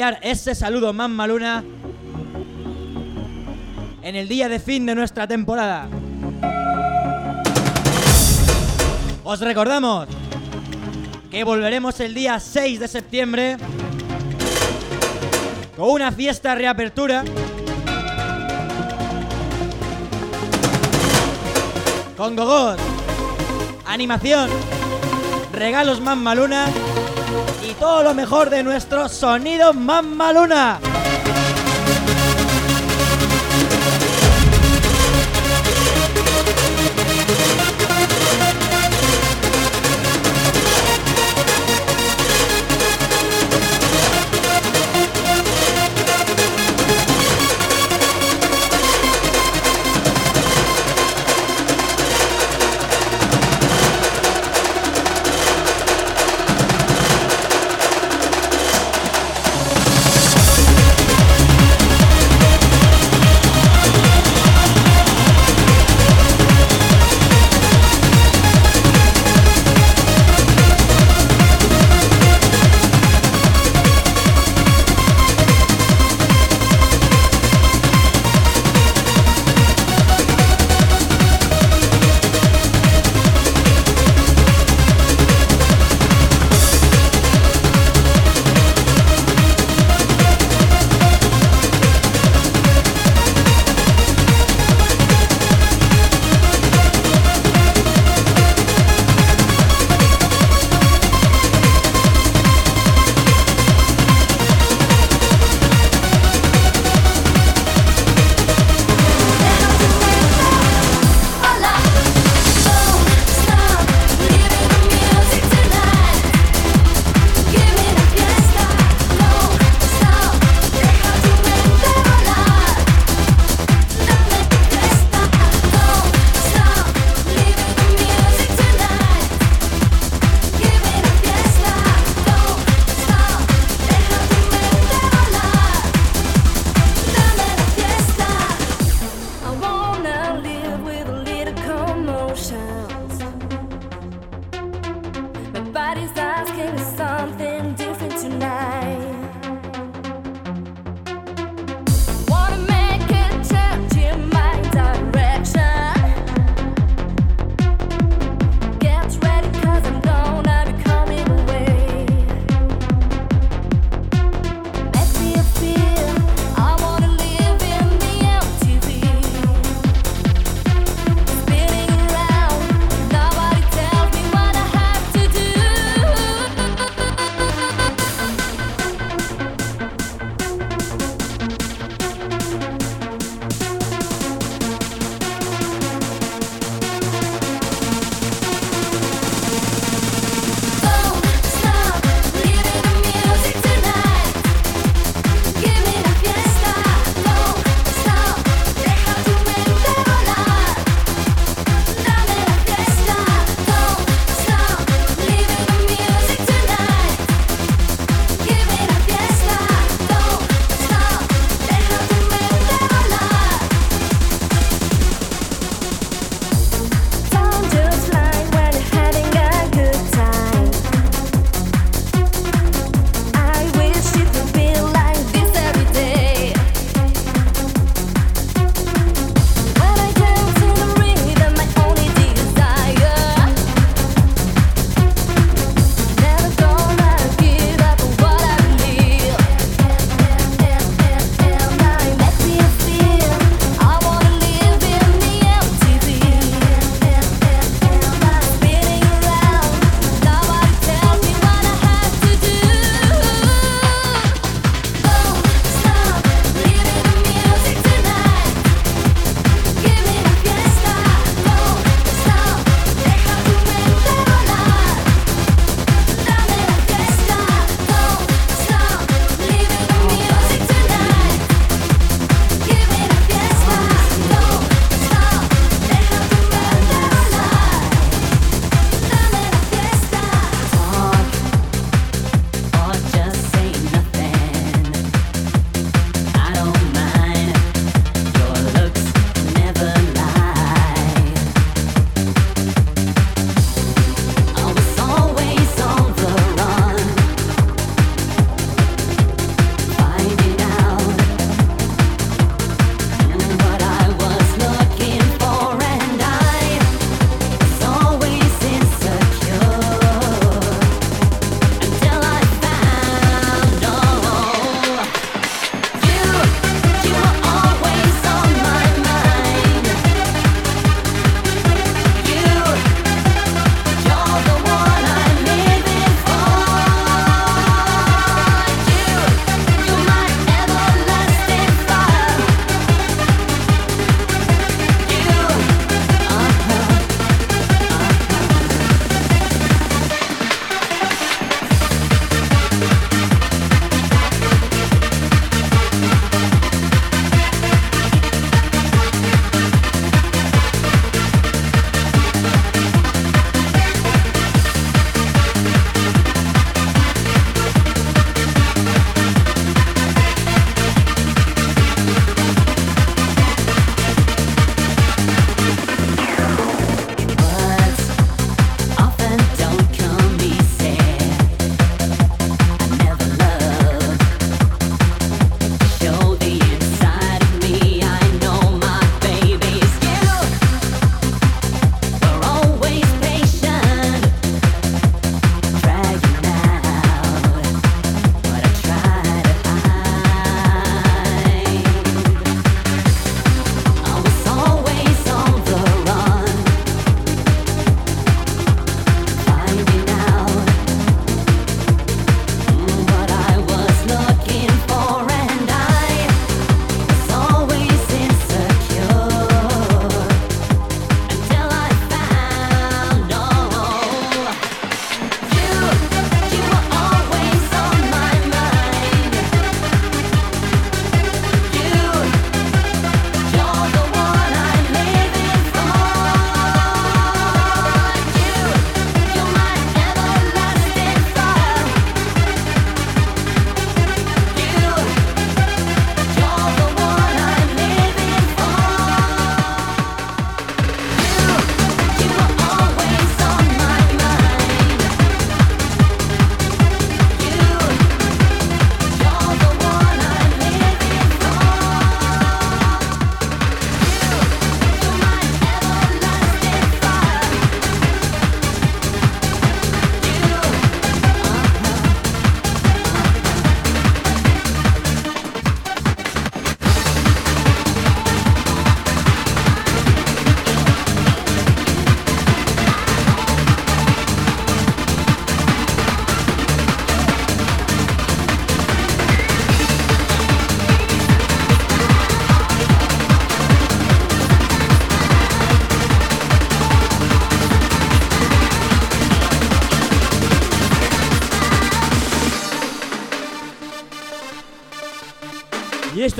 Ese saludo más maluna en el día de fin de nuestra temporada. Os recordamos que volveremos el día 6 de septiembre con una fiesta reapertura con gogot, animación, regalos más maluna y todo lo mejor de nuestro sonido más maluna.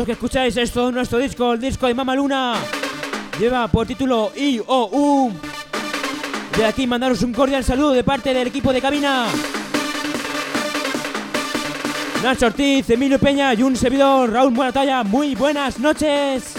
Esto que escucháis es todo nuestro disco, el disco de Mama Luna. Lleva por título I-O-U. De aquí mandaros un cordial saludo de parte del equipo de cabina. Nacho Ortiz, Emilio Peña y un servidor, Raúl Buenatalla. Muy buenas noches.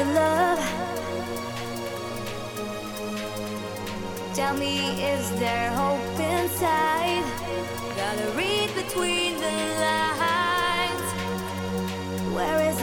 to love. Tell me, is there hope inside? Gotta read between the lines. Where is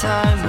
time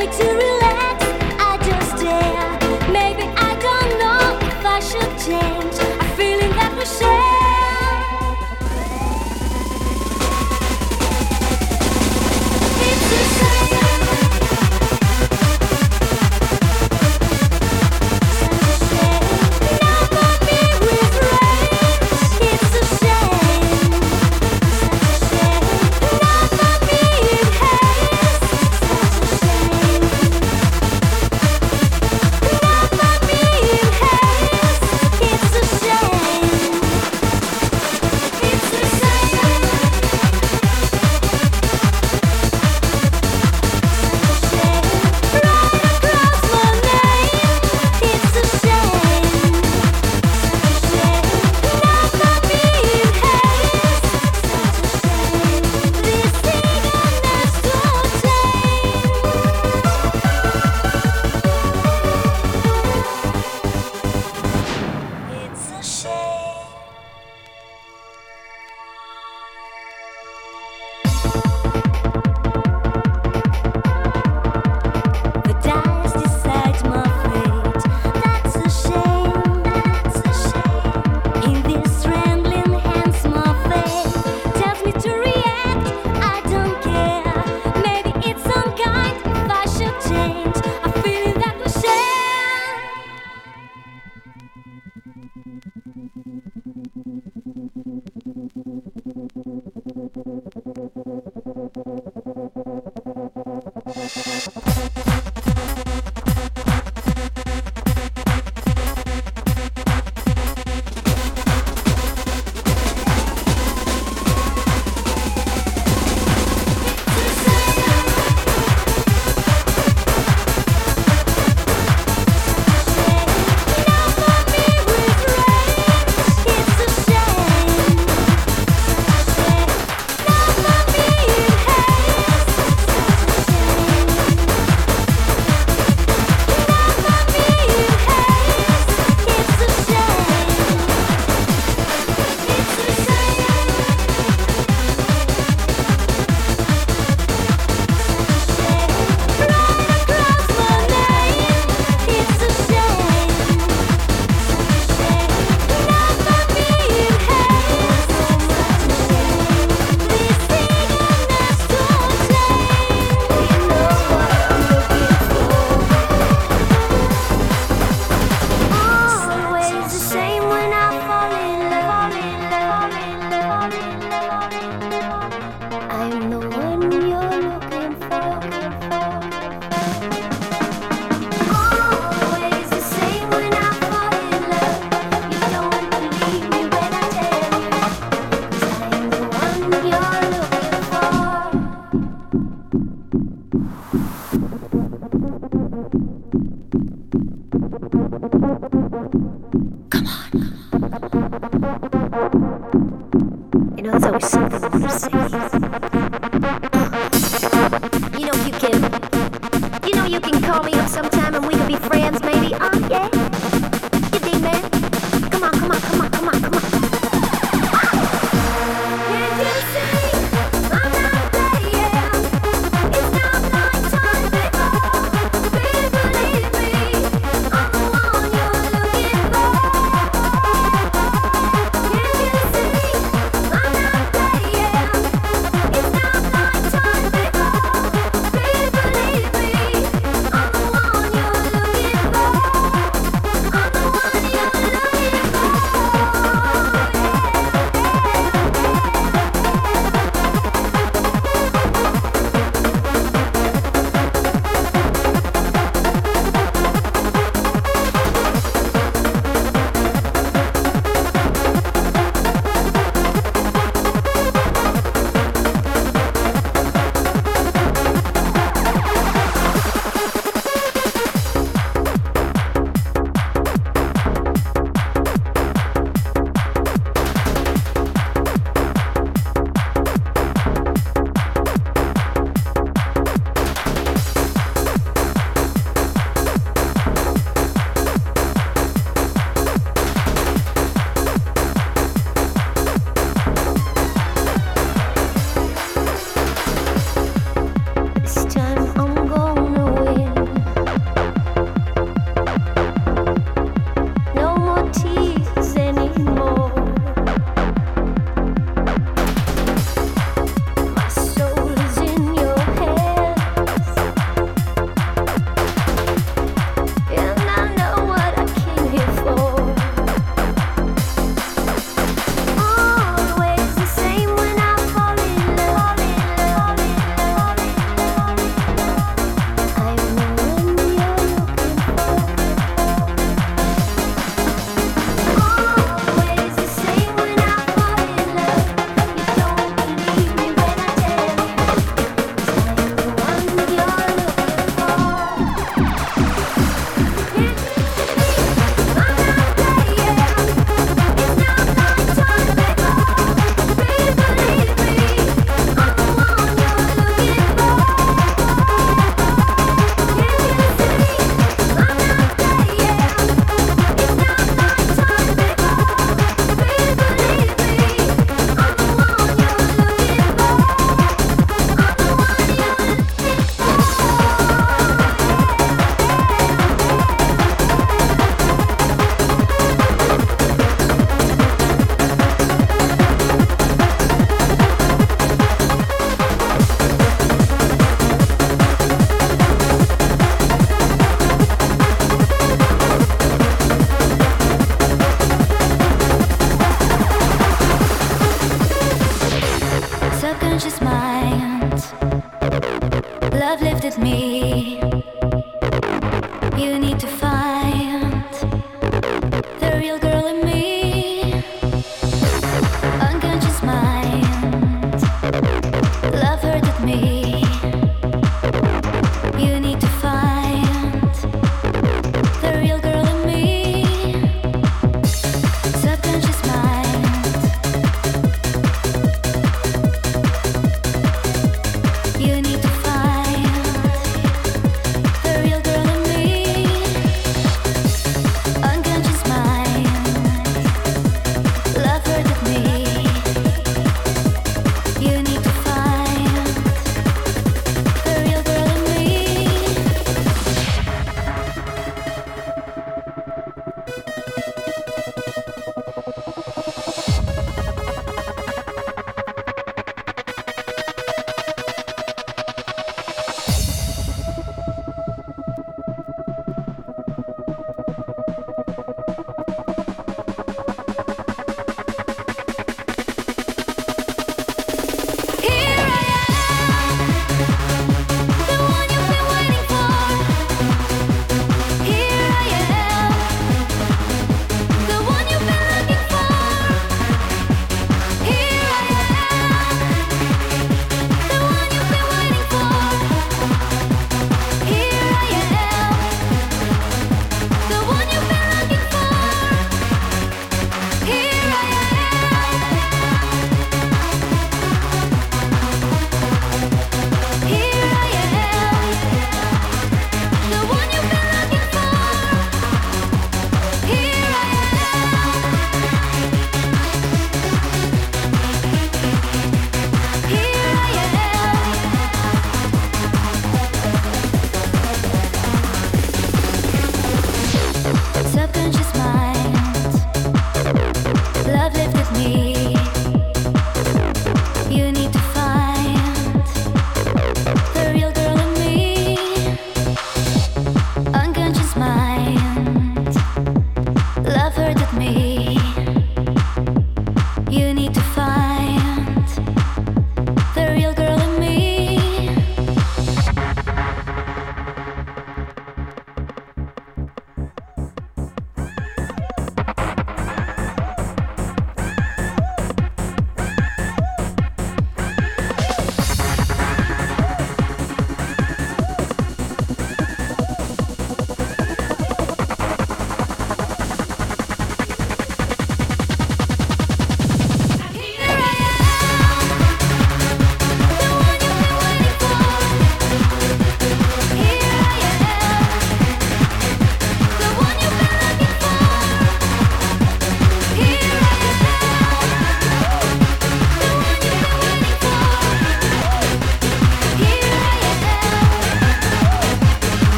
me to